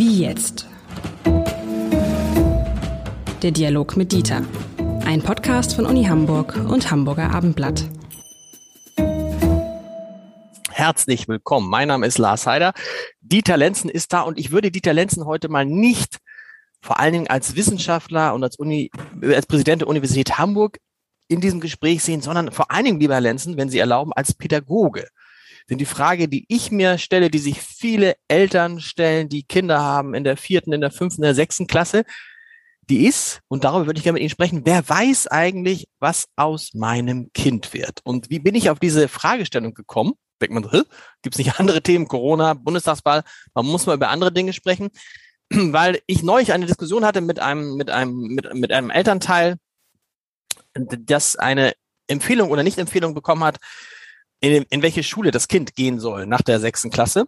Wie jetzt? Der Dialog mit Dieter. Ein Podcast von Uni Hamburg und Hamburger Abendblatt. Herzlich willkommen. Mein Name ist Lars Heider. Dieter Lenzen ist da und ich würde Dieter Lenzen heute mal nicht vor allen Dingen als Wissenschaftler und als, Uni, als Präsident der Universität Hamburg in diesem Gespräch sehen, sondern vor allen Dingen, lieber Herr Lenzen, wenn Sie erlauben, als Pädagoge. Denn die Frage, die ich mir stelle, die sich viele Eltern stellen, die Kinder haben in der vierten, in der fünften, in der sechsten Klasse, die ist, und darüber würde ich gerne mit Ihnen sprechen, wer weiß eigentlich, was aus meinem Kind wird? Und wie bin ich auf diese Fragestellung gekommen? Denkt man, gibt es nicht andere Themen, Corona, Bundestagswahl, man muss mal über andere Dinge sprechen, weil ich neulich eine Diskussion hatte mit einem, mit einem, mit, mit einem Elternteil, das eine Empfehlung oder Nicht-Empfehlung bekommen hat, in, in welche Schule das Kind gehen soll nach der sechsten Klasse.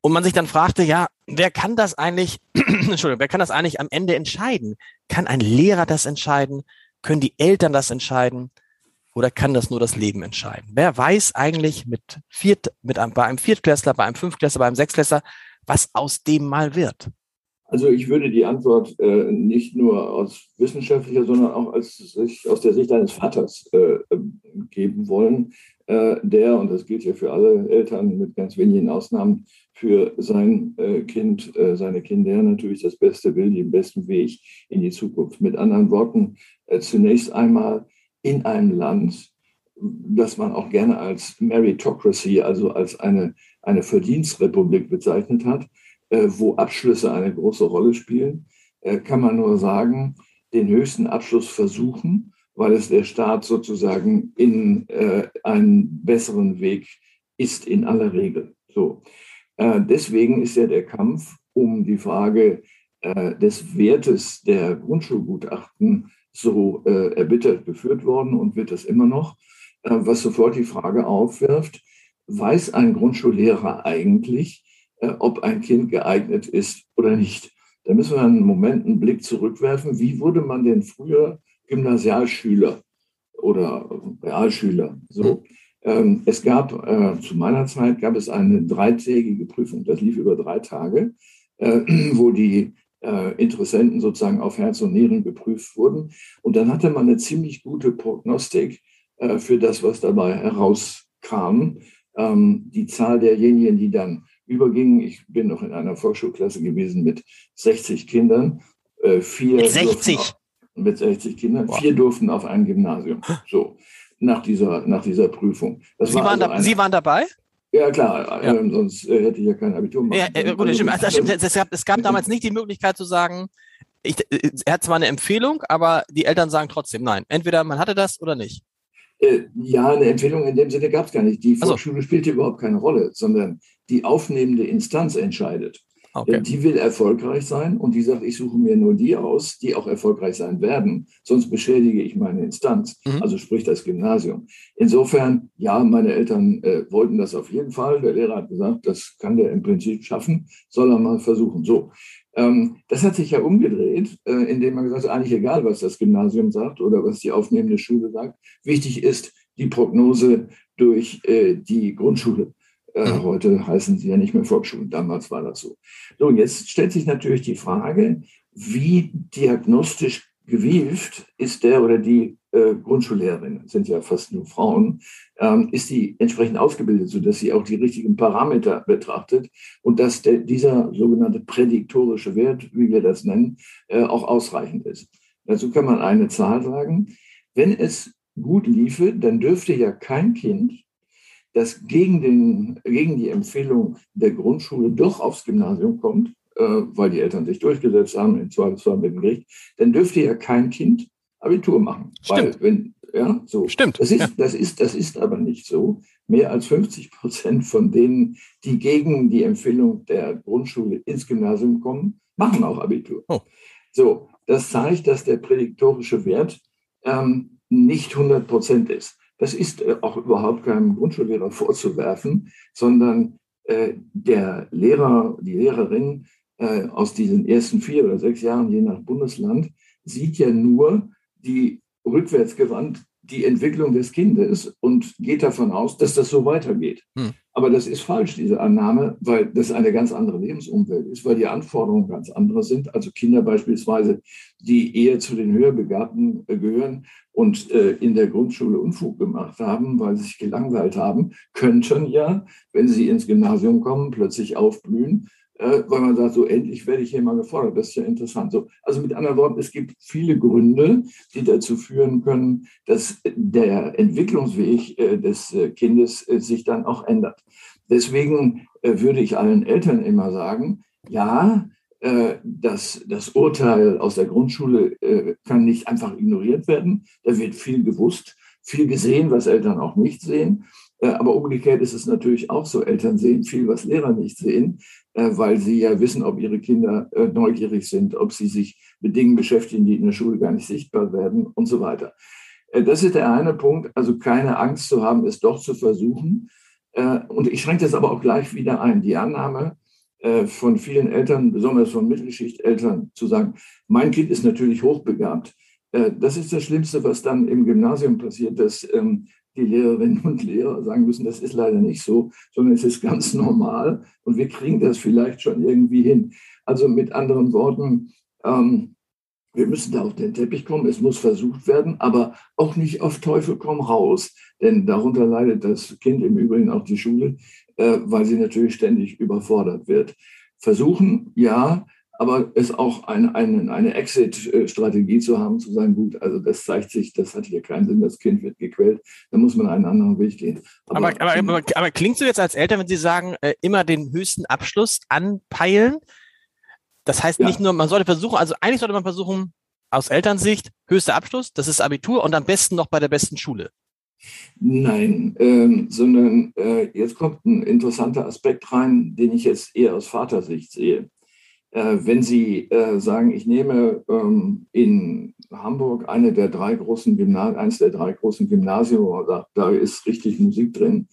Und man sich dann fragte, ja, wer kann das eigentlich, Entschuldigung, wer kann das eigentlich am Ende entscheiden? Kann ein Lehrer das entscheiden? Können die Eltern das entscheiden? Oder kann das nur das Leben entscheiden? Wer weiß eigentlich mit Viert, mit einem, bei einem Viertklässler, bei einem Fünftklässler, bei einem Sechsklässler, was aus dem mal wird? Also ich würde die Antwort äh, nicht nur aus wissenschaftlicher, sondern auch als, aus der Sicht eines Vaters äh, geben wollen, der, und das gilt ja für alle Eltern mit ganz wenigen Ausnahmen, für sein äh, Kind, äh, seine Kinder natürlich das Beste will, den besten Weg in die Zukunft. Mit anderen Worten, äh, zunächst einmal in einem Land, das man auch gerne als Meritocracy, also als eine, eine Verdienstrepublik bezeichnet hat, äh, wo Abschlüsse eine große Rolle spielen, äh, kann man nur sagen, den höchsten Abschluss versuchen, weil es der Staat sozusagen in äh, einen besseren Weg ist in aller Regel. So. deswegen ist ja der Kampf um die Frage des Wertes der Grundschulgutachten so erbittert geführt worden und wird es immer noch, was sofort die Frage aufwirft, weiß ein Grundschullehrer eigentlich, äh, ob ein Kind geeignet ist oder nicht. Da müssen wir einen Moment einen Blick zurückwerfen. Wie wurde man denn früher Gymnasialschüler oder Realschüler? So. Ähm, es gab, äh, zu meiner Zeit gab es eine dreitägige Prüfung. Das lief über drei Tage, äh, wo die äh, Interessenten sozusagen auf Herz und Nieren geprüft wurden. Und dann hatte man eine ziemlich gute Prognostik äh, für das, was dabei herauskam. Ähm, die Zahl derjenigen, die dann übergingen. Ich bin noch in einer Volksschulklasse gewesen mit 60 Kindern. Äh, vier mit 60? Mit 60 Kindern. Wow. Vier durften auf ein Gymnasium. So, nach dieser, nach dieser Prüfung. Das Sie, war waren also eine, Sie waren dabei? Ja, klar, ja. Ähm, sonst äh, hätte ich ja kein Abitur machen ja, äh, gut. Also, das stimmt. Es, gab, es gab damals nicht die Möglichkeit zu sagen, ich, äh, er hat zwar eine Empfehlung, aber die Eltern sagen trotzdem nein. Entweder man hatte das oder nicht. Äh, ja, eine Empfehlung in dem Sinne gab es gar nicht. Die Volksschule also. spielte überhaupt keine Rolle, sondern die aufnehmende Instanz entscheidet. Okay. Die will erfolgreich sein und die sagt, ich suche mir nur die aus, die auch erfolgreich sein werden, sonst beschädige ich meine Instanz, mhm. also sprich das Gymnasium. Insofern, ja, meine Eltern äh, wollten das auf jeden Fall. Der Lehrer hat gesagt, das kann der im Prinzip schaffen, soll er mal versuchen. So, ähm, das hat sich ja umgedreht, äh, indem man gesagt hat, eigentlich egal, was das Gymnasium sagt oder was die aufnehmende Schule sagt. Wichtig ist die Prognose durch äh, die Grundschule. Äh, mhm. heute heißen sie ja nicht mehr Volksschulen, damals war das so. So, jetzt stellt sich natürlich die Frage, wie diagnostisch gewieft ist der oder die äh, Grundschullehrerin, sind ja fast nur Frauen, ähm, ist die entsprechend ausgebildet, sodass sie auch die richtigen Parameter betrachtet und dass der, dieser sogenannte prädiktorische Wert, wie wir das nennen, äh, auch ausreichend ist. Dazu kann man eine Zahl sagen. Wenn es gut liefe, dann dürfte ja kein Kind, das gegen, den, gegen die Empfehlung der Grundschule doch aufs Gymnasium kommt, äh, weil die Eltern sich durchgesetzt haben, im Zweifelsfall mit dem Gericht, dann dürfte ja kein Kind Abitur machen. Stimmt. Weil wenn, ja, so. Stimmt. Das ist, ja. das, ist, das ist aber nicht so. Mehr als 50 Prozent von denen, die gegen die Empfehlung der Grundschule ins Gymnasium kommen, machen auch Abitur. Oh. So, das zeigt, dass der prädiktorische Wert ähm, nicht 100 Prozent ist. Das ist äh, auch überhaupt keinem Grundschullehrer vorzuwerfen, sondern äh, der Lehrer, die Lehrerin äh, aus diesen ersten vier oder sechs Jahren, je nach Bundesland, sieht ja nur die rückwärtsgewandt die Entwicklung des Kindes und geht davon aus, dass das so weitergeht. Hm. Aber das ist falsch, diese Annahme, weil das eine ganz andere Lebensumwelt ist, weil die Anforderungen ganz andere sind. Also Kinder beispielsweise, die eher zu den Höherbegabten äh, gehören und äh, in der Grundschule Unfug gemacht haben, weil sie sich gelangweilt haben, könnten ja, wenn sie ins Gymnasium kommen, plötzlich aufblühen äh, weil man sagt, so endlich werde ich hier mal gefordert. Das ist ja interessant. So, also mit anderen Worten, es gibt viele Gründe, die dazu führen können, dass der Entwicklungsweg äh, des äh, Kindes sich dann auch ändert. Deswegen würde ich allen Eltern immer sagen, ja, das, das Urteil aus der Grundschule kann nicht einfach ignoriert werden. Da wird viel gewusst, viel gesehen, was Eltern auch nicht sehen. Aber umgekehrt ist es natürlich auch so, Eltern sehen viel, was Lehrer nicht sehen. Äh, weil sie ja wissen, ob ihre Kinder äh, neugierig sind, ob sie sich mit Dingen beschäftigen, die in der Schule gar nicht sichtbar werden und so weiter. Äh, das ist der eine Punkt, also keine Angst zu haben, es doch zu versuchen. Und ich schränke das aber auch gleich wieder ein. Die Annahme von vielen Eltern, besonders von Mittelschichteltern, zu sagen, mein Kind ist natürlich hochbegabt. Das ist das Schlimmste, was dann im Gymnasium passiert, dass ähm, die Lehrerinnen und Lehrer sagen müssen, das ist leider nicht so, sondern es ist ganz normal und wir kriegen das vielleicht schon irgendwie hin. Also mit anderen Worten, ähm, wir müssen da auf den Teppich kommen, es muss versucht werden, aber auch nicht auf Teufel komm raus, denn darunter leidet das Kind im Übrigen auch die Schule, äh, weil sie natürlich ständig überfordert wird. Versuchen, ja, aber es auch eine, eine, eine Exit-Strategie zu haben, zu sagen, gut, also das zeigt sich, das hat hier keinen Sinn, das Kind wird gequält, da muss man einen anderen Weg gehen. Aber, aber, aber, aber, klingst du jetzt als Eltern, wenn Sie sagen, äh, immer den höchsten Abschluss anpeilen? Das heißt nicht ja. nur, man sollte versuchen, also eigentlich sollte man versuchen, aus Elternsicht, höchster Abschluss, das ist Abitur und am besten noch bei der besten Schule. Nein, ähm, sondern äh, jetzt kommt ein interessanter Aspekt rein, den ich jetzt eher aus Vatersicht sehe. Äh, wenn Sie äh, sagen, ich nehme ähm, in Hamburg eine der drei großen Gymnasien, eines der drei großen Gymnasien, da, da ist richtig Musik drin,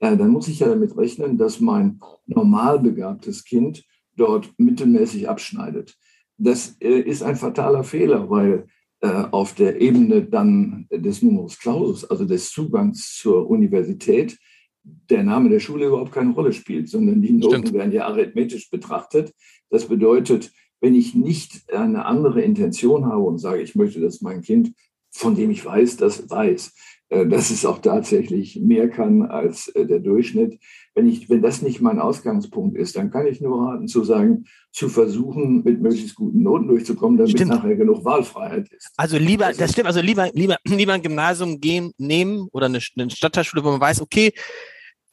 äh, dann muss ich ja damit rechnen, dass mein normal begabtes Kind dort mittelmäßig abschneidet. Das ist ein fataler Fehler, weil auf der Ebene dann des Numerus Clausus, also des Zugangs zur Universität, der Name der Schule überhaupt keine Rolle spielt, sondern die Noten Stimmt. werden ja arithmetisch betrachtet. Das bedeutet, wenn ich nicht eine andere Intention habe und sage, ich möchte, dass mein Kind, von dem ich weiß, das weiß, dass es auch tatsächlich mehr kann als äh, der Durchschnitt. Wenn, ich, wenn das nicht mein Ausgangspunkt ist, dann kann ich nur raten zu sagen, zu versuchen, mit möglichst guten Noten durchzukommen, damit stimmt. nachher genug Wahlfreiheit ist. Also lieber, das, das stimmt, also lieber, lieber, lieber ein Gymnasium gehen, nehmen oder eine, eine Stadtteilschule, wo man weiß, okay,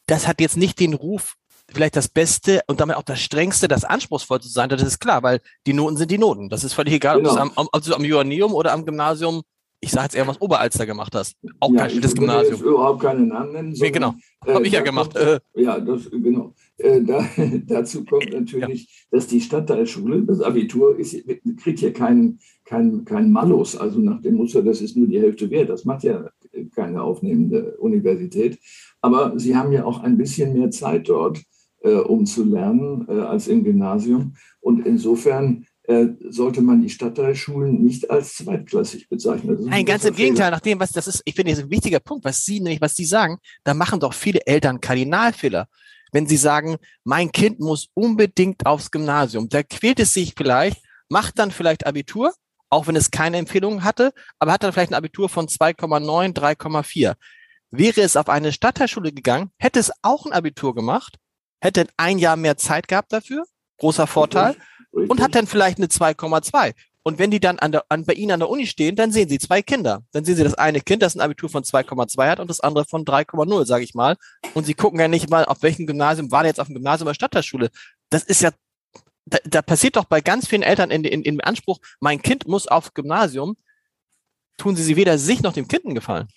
das hat jetzt nicht den Ruf, vielleicht das Beste und damit auch das Strengste, das anspruchsvoll zu sein, das ist klar, weil die Noten sind die Noten. Das ist völlig egal, genau. ob, du am, ob du am Joanneum oder am Gymnasium ich sage jetzt eher, was Oberalster gemacht hast. Auch ja, kein schlechtes Gymnasium. Ich überhaupt keinen Namen nennen. Nee, genau. Habe äh, ich ja gemacht. Kommt, äh. Ja, das, genau. Äh, da, dazu kommt natürlich, ja. dass die Stadtteilschule, das Abitur, ist, kriegt hier keinen kein, kein Malus, also nach dem Muster, das ist nur die Hälfte wert. Das macht ja keine aufnehmende Universität. Aber sie haben ja auch ein bisschen mehr Zeit dort, äh, um zu lernen, äh, als im Gymnasium. Und insofern sollte man die Stadtteilschulen nicht als zweitklassig bezeichnen. Nein, ganz im Gegenteil. Nach dem, was das ist, ich finde, das ist ein wichtiger Punkt, was Sie nämlich, was Sie sagen, da machen doch viele Eltern Kardinalfehler. Wenn sie sagen, mein Kind muss unbedingt aufs Gymnasium, da quält es sich vielleicht, macht dann vielleicht Abitur, auch wenn es keine Empfehlung hatte, aber hat dann vielleicht ein Abitur von 2,9, 3,4. Wäre es auf eine Stadtteilschule gegangen, hätte es auch ein Abitur gemacht, hätte ein Jahr mehr Zeit gehabt dafür, großer Vorteil, Richtig. und hat dann vielleicht eine 2,2. Und wenn die dann an der, an, bei Ihnen an der Uni stehen, dann sehen Sie zwei Kinder. Dann sehen Sie das eine Kind, das ein Abitur von 2,2 hat und das andere von 3,0, sage ich mal. Und Sie gucken ja nicht mal, auf welchem Gymnasium war der jetzt auf dem Gymnasium oder Stadtteilschule. Das ist ja, da, da passiert doch bei ganz vielen Eltern in, in, in Anspruch, mein Kind muss auf Gymnasium, tun Sie sie weder sich noch dem Kind einen Gefallen.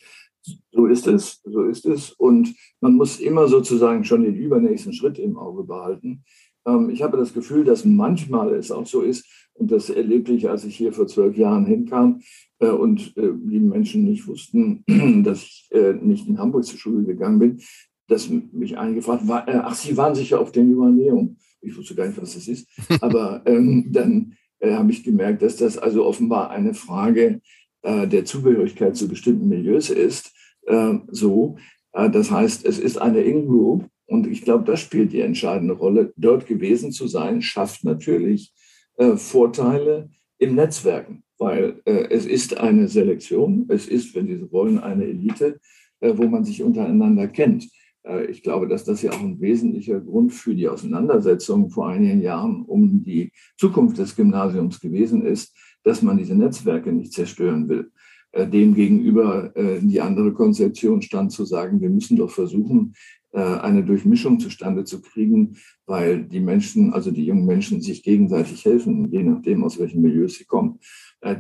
So ist es, so ist es. Und man muss immer sozusagen schon den übernächsten Schritt im Auge behalten. Ähm, ich habe das Gefühl, dass manchmal es auch so ist, und das erlebte ich, als ich hier vor zwölf Jahren hinkam äh, und äh, die Menschen nicht wussten, dass ich äh, nicht in Hamburg zur Schule gegangen bin, dass mich eingefragt war, ach, Sie waren sicher auf dem Jubiläum. Ich wusste gar nicht, was das ist. Aber ähm, dann habe ich gemerkt, dass das also offenbar eine Frage äh, der Zugehörigkeit zu bestimmten Milieus ist. Äh, so, äh, das heißt, es ist eine In-Group und ich glaube, das spielt die entscheidende Rolle. Dort gewesen zu sein, schafft natürlich äh, Vorteile im Netzwerken, weil äh, es ist eine Selektion, es ist, wenn Sie so wollen, eine Elite, äh, wo man sich untereinander kennt. Äh, ich glaube, dass das ja auch ein wesentlicher Grund für die Auseinandersetzung vor einigen Jahren um die Zukunft des Gymnasiums gewesen ist, dass man diese Netzwerke nicht zerstören will. Äh, Demgegenüber die andere Konzeption stand zu sagen, wir müssen doch versuchen, eine Durchmischung zustande zu kriegen, weil die Menschen, also die jungen Menschen, sich gegenseitig helfen, je nachdem, aus welchen Milieus sie kommen.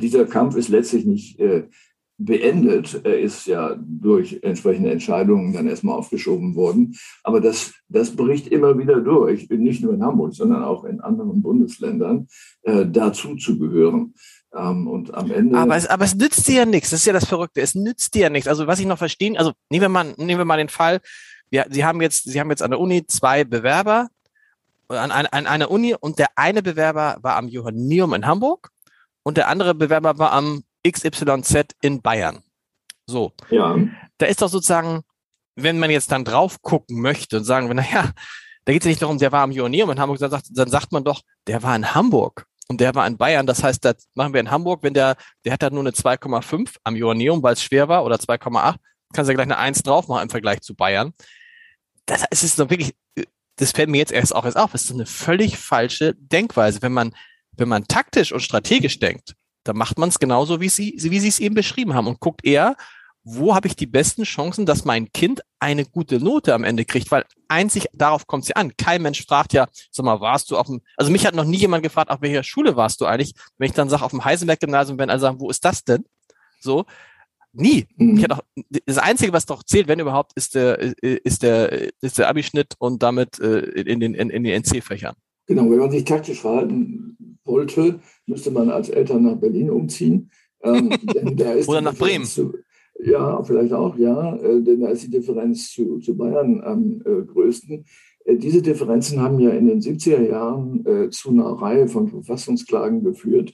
Dieser Kampf ist letztlich nicht beendet. Er ist ja durch entsprechende Entscheidungen dann erstmal aufgeschoben worden. Aber das, das bricht immer wieder durch, nicht nur in Hamburg, sondern auch in anderen Bundesländern, äh, dazu zu gehören. Ähm, und am Ende. Aber es, aber es nützt dir ja nichts. Das ist ja das Verrückte. Es nützt dir ja nichts. Also was ich noch verstehen, also nehmen wir mal, nehmen wir mal den Fall, wir, Sie haben jetzt, Sie haben jetzt an der Uni zwei Bewerber an, an, an einer Uni und der eine Bewerber war am Johanneum in Hamburg und der andere Bewerber war am XYZ in Bayern. So. Ja. Da ist doch sozusagen, wenn man jetzt dann drauf gucken möchte und sagen, naja, da geht es nicht darum, der war am Joanneum in Hamburg, dann sagt, dann sagt man doch, der war in Hamburg und der war in Bayern. Das heißt, das machen wir in Hamburg, wenn der, der hat da nur eine 2,5 am Joanneum, weil es schwer war, oder 2,8, kannst du ja gleich eine 1 drauf machen im Vergleich zu Bayern. Das ist doch wirklich, das fällt mir jetzt erst auch erst auf, das ist eine völlig falsche Denkweise. Wenn man, wenn man taktisch und strategisch denkt, da macht man es genauso, wie Sie, wie Sie es eben beschrieben haben und guckt eher, wo habe ich die besten Chancen, dass mein Kind eine gute Note am Ende kriegt, weil einzig darauf kommt es ja an. Kein Mensch fragt ja, sag mal, warst du auf dem, also mich hat noch nie jemand gefragt, auf welcher Schule warst du eigentlich? Wenn ich dann sage, auf dem Heisenberg-Gymnasium, wenn alle sagen, wo ist das denn? So, nie. Mhm. Auch, das Einzige, was doch zählt, wenn überhaupt, ist der, ist der, ist der Abischnitt und damit äh, in den, in, in den NC-Fächern. Genau, wenn man sich taktisch verhalten wollte, müsste man als Eltern nach Berlin umziehen. Ähm, Oder nach Bremen. Zu, ja, vielleicht auch, ja, äh, denn da ist die Differenz zu, zu Bayern am äh, größten. Äh, diese Differenzen haben ja in den 70er Jahren zu einer Reihe von Verfassungsklagen geführt,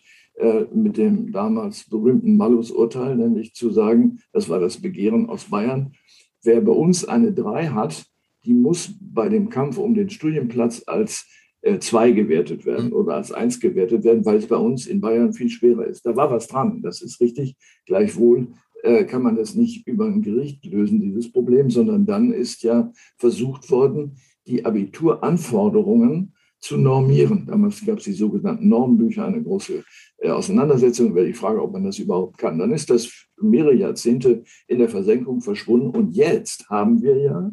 mit dem damals berühmten Malus-Urteil, nämlich zu sagen, das war das Begehren aus Bayern, wer bei uns eine 3 hat, die muss bei dem Kampf um den Studienplatz als äh, zwei gewertet werden mhm. oder als eins gewertet werden, weil es bei uns in Bayern viel schwerer ist. Da war was dran, das ist richtig. Gleichwohl äh, kann man das nicht über ein Gericht lösen, dieses Problem, sondern dann ist ja versucht worden, die Abituranforderungen zu normieren. Damals gab es die sogenannten Normbücher, eine große äh, Auseinandersetzung über die Frage, ob man das überhaupt kann. Dann ist das mehrere Jahrzehnte in der Versenkung verschwunden und jetzt haben wir ja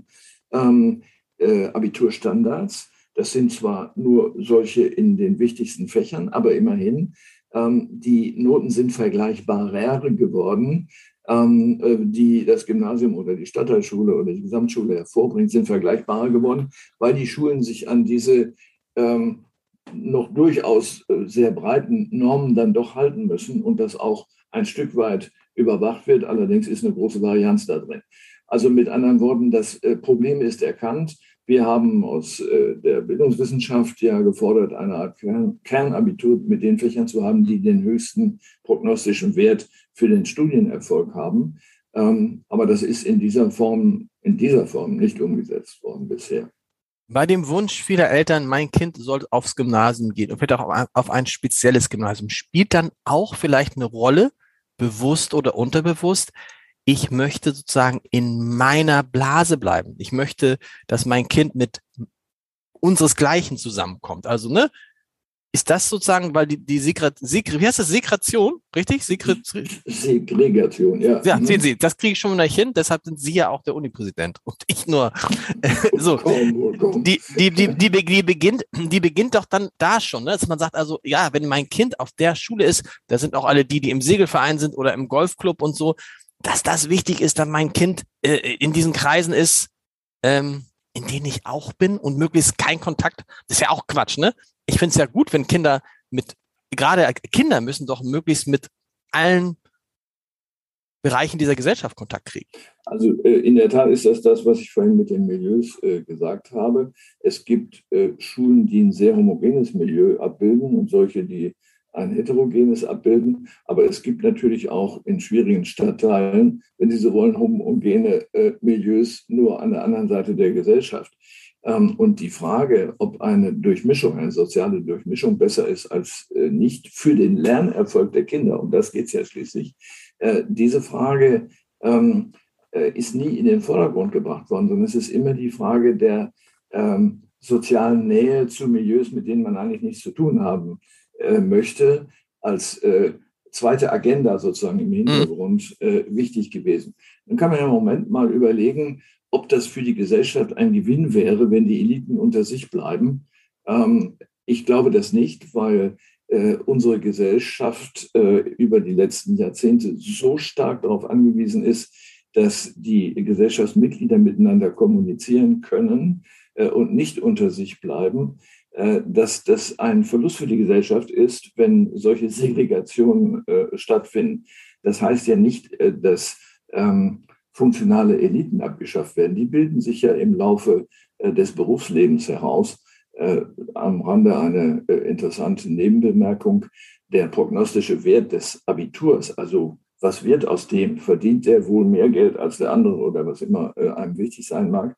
ähm, äh, Abiturstandards, das sind zwar nur solche in den wichtigsten Fächern, aber immerhin, ähm, die Noten sind vergleichbarer geworden. Ähm, äh, die das Gymnasium oder die Stadtteilschule oder die Gesamtschule hervorbringt, sind vergleichbarer geworden, weil die Schulen sich an diese ähm, noch durchaus äh, sehr breiten Normen dann doch halten müssen und das auch ein Stück weit überwacht wird. Allerdings ist eine große Varianz da drin. Also mit anderen Worten, das äh, Problem ist erkannt. Wir haben aus äh, der Bildungswissenschaft ja gefordert, eine Art Kernabitur mit den Fächern zu haben, die den höchsten prognostischen Wert für den Studienerfolg haben. Ähm, aber das ist in dieser Form, in dieser Form nicht umgesetzt worden bisher. Bei dem Wunsch vieler Eltern, mein Kind soll aufs Gymnasium gehen und vielleicht auch auf ein spezielles Gymnasium, spielt dann auch vielleicht eine Rolle, bewusst oder unterbewusst, ich möchte sozusagen in meiner Blase bleiben. Ich möchte, dass mein Kind mit unseresgleichen zusammenkommt. Also, ne? Ist das sozusagen, weil die, die Segre, Segre, wie heißt das? Segration, richtig? Segre, Segregation, ja. Ja, sehen Sie, das kriege ich schon mal nicht hin, deshalb sind Sie ja auch der Unipräsident und ich nur. so. Die, die, die, die, die, beginnt, die beginnt doch dann da schon, ne? dass man sagt, also, ja, wenn mein Kind auf der Schule ist, da sind auch alle die, die im Segelverein sind oder im Golfclub und so, dass das wichtig ist, dass mein Kind äh, in diesen Kreisen ist, ähm, in denen ich auch bin und möglichst kein Kontakt. Das ist ja auch Quatsch, ne? Ich finde es ja gut, wenn Kinder mit, gerade Kinder müssen doch möglichst mit allen Bereichen dieser Gesellschaft Kontakt kriegen. Also äh, in der Tat ist das das, was ich vorhin mit den Milieus äh, gesagt habe. Es gibt äh, Schulen, die ein sehr homogenes Milieu abbilden und solche, die ein heterogenes abbilden. Aber es gibt natürlich auch in schwierigen Stadtteilen, wenn Sie so wollen, homogene äh, Milieus nur an der anderen Seite der Gesellschaft. Ähm, und die Frage, ob eine Durchmischung, eine soziale Durchmischung besser ist als äh, nicht für den Lernerfolg der Kinder, um das geht es ja schließlich, äh, diese Frage ähm, äh, ist nie in den Vordergrund gebracht worden, sondern es ist immer die Frage der ähm, sozialen Nähe zu Milieus, mit denen man eigentlich nichts zu tun haben möchte, als zweite Agenda sozusagen im Hintergrund mhm. äh, wichtig gewesen. Dann kann man ja im Moment mal überlegen, ob das für die Gesellschaft ein Gewinn wäre, wenn die Eliten unter sich bleiben. Ähm, ich glaube das nicht, weil äh, unsere Gesellschaft äh, über die letzten Jahrzehnte so stark darauf angewiesen ist, dass die Gesellschaftsmitglieder miteinander kommunizieren können äh, und nicht unter sich bleiben, dass das ein Verlust für die Gesellschaft ist, wenn solche Segregationen äh, stattfinden. Das heißt ja nicht, äh, dass ähm, funktionale Eliten abgeschafft werden. Die bilden sich ja im Laufe äh, des Berufslebens heraus. Äh, am Rande eine äh, interessante Nebenbemerkung. Der prognostische Wert des Abiturs, also was wird aus dem? Verdient der wohl mehr Geld als der andere oder was immer einem wichtig sein mag?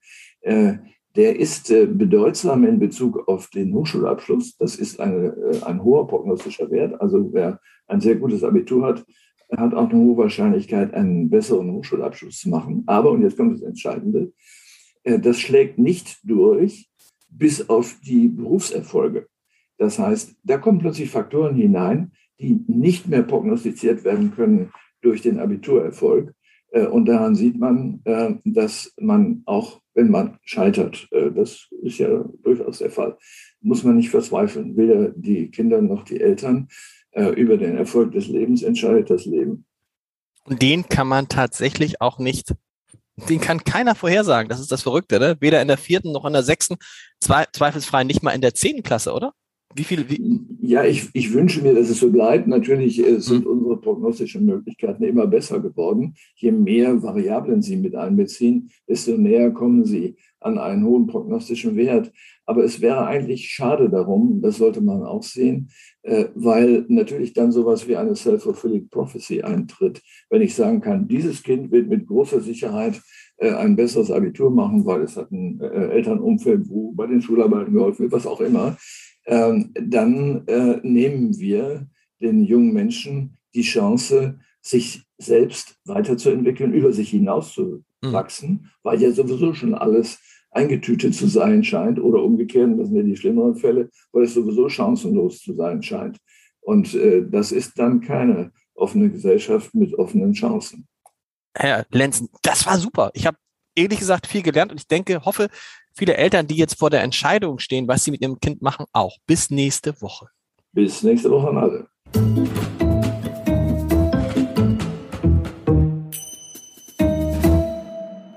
Der ist bedeutsam in Bezug auf den Hochschulabschluss. Das ist eine, ein hoher prognostischer Wert. Also wer ein sehr gutes Abitur hat, hat auch eine hohe Wahrscheinlichkeit, einen besseren Hochschulabschluss zu machen. Aber, und jetzt kommt das Entscheidende, äh, das schlägt nicht durch bis auf die Berufserfolge. Das heißt, da kommen plötzlich Faktoren hinein, die nicht mehr prognostiziert werden können durch den Abiturerfolg. Äh, und daran sieht man, äh, dass man auch, wenn man scheitert, das ist ja durchaus der Fall, muss man nicht verzweifeln, weder die Kinder noch die Eltern. Äh, über den Erfolg des Lebens entscheidet das Leben. Und den kann man tatsächlich auch nicht, den kann keiner vorhersagen. Das ist das Verrückte, ne? Weder in der vierten noch in der sechsten, zweifelsfrei nicht mal in der zehnten Klasse, oder? Wie viel? Wie? Ja, ich, ich wünsche mir, dass es so bleibt. Natürlich äh, sind hm. Unsere prognostischen Möglichkeiten immer besser geworden. Je mehr Variablen Sie mit einbeziehen, desto näher kommen Sie an einen hohen prognostischen Wert. Aber es wäre eigentlich schade darum, das sollte man auch sehen, äh, weil natürlich dann sowas wie eine self-fulfilling prophecy eintritt. Wenn ich sagen kann, dieses Kind wird mit großer Sicherheit äh, ein besseres Abitur machen, weil es hat ein äh, Elternumfeld, wo bei den Schularbeiten geholfen wird, was auch immer, ähm, dann nehmen wir den jungen Menschen die Chance, sich selbst weiterzuentwickeln, über sich hinauszuwachsen, mhm. weil ja sowieso schon alles eingetütet zu sein scheint oder umgekehrt, das sind ja die schlimmeren Fälle, weil es sowieso chancenlos zu sein scheint. Und äh, das ist dann keine offene Gesellschaft mit offenen Chancen. Herr Lenzen, das war super. Ich habe ehrlich gesagt viel gelernt und ich denke, hoffe, viele Eltern, die jetzt vor der Entscheidung stehen, was sie mit ihrem Kind machen, auch. Bis nächste Woche. Bis nächste Woche alle.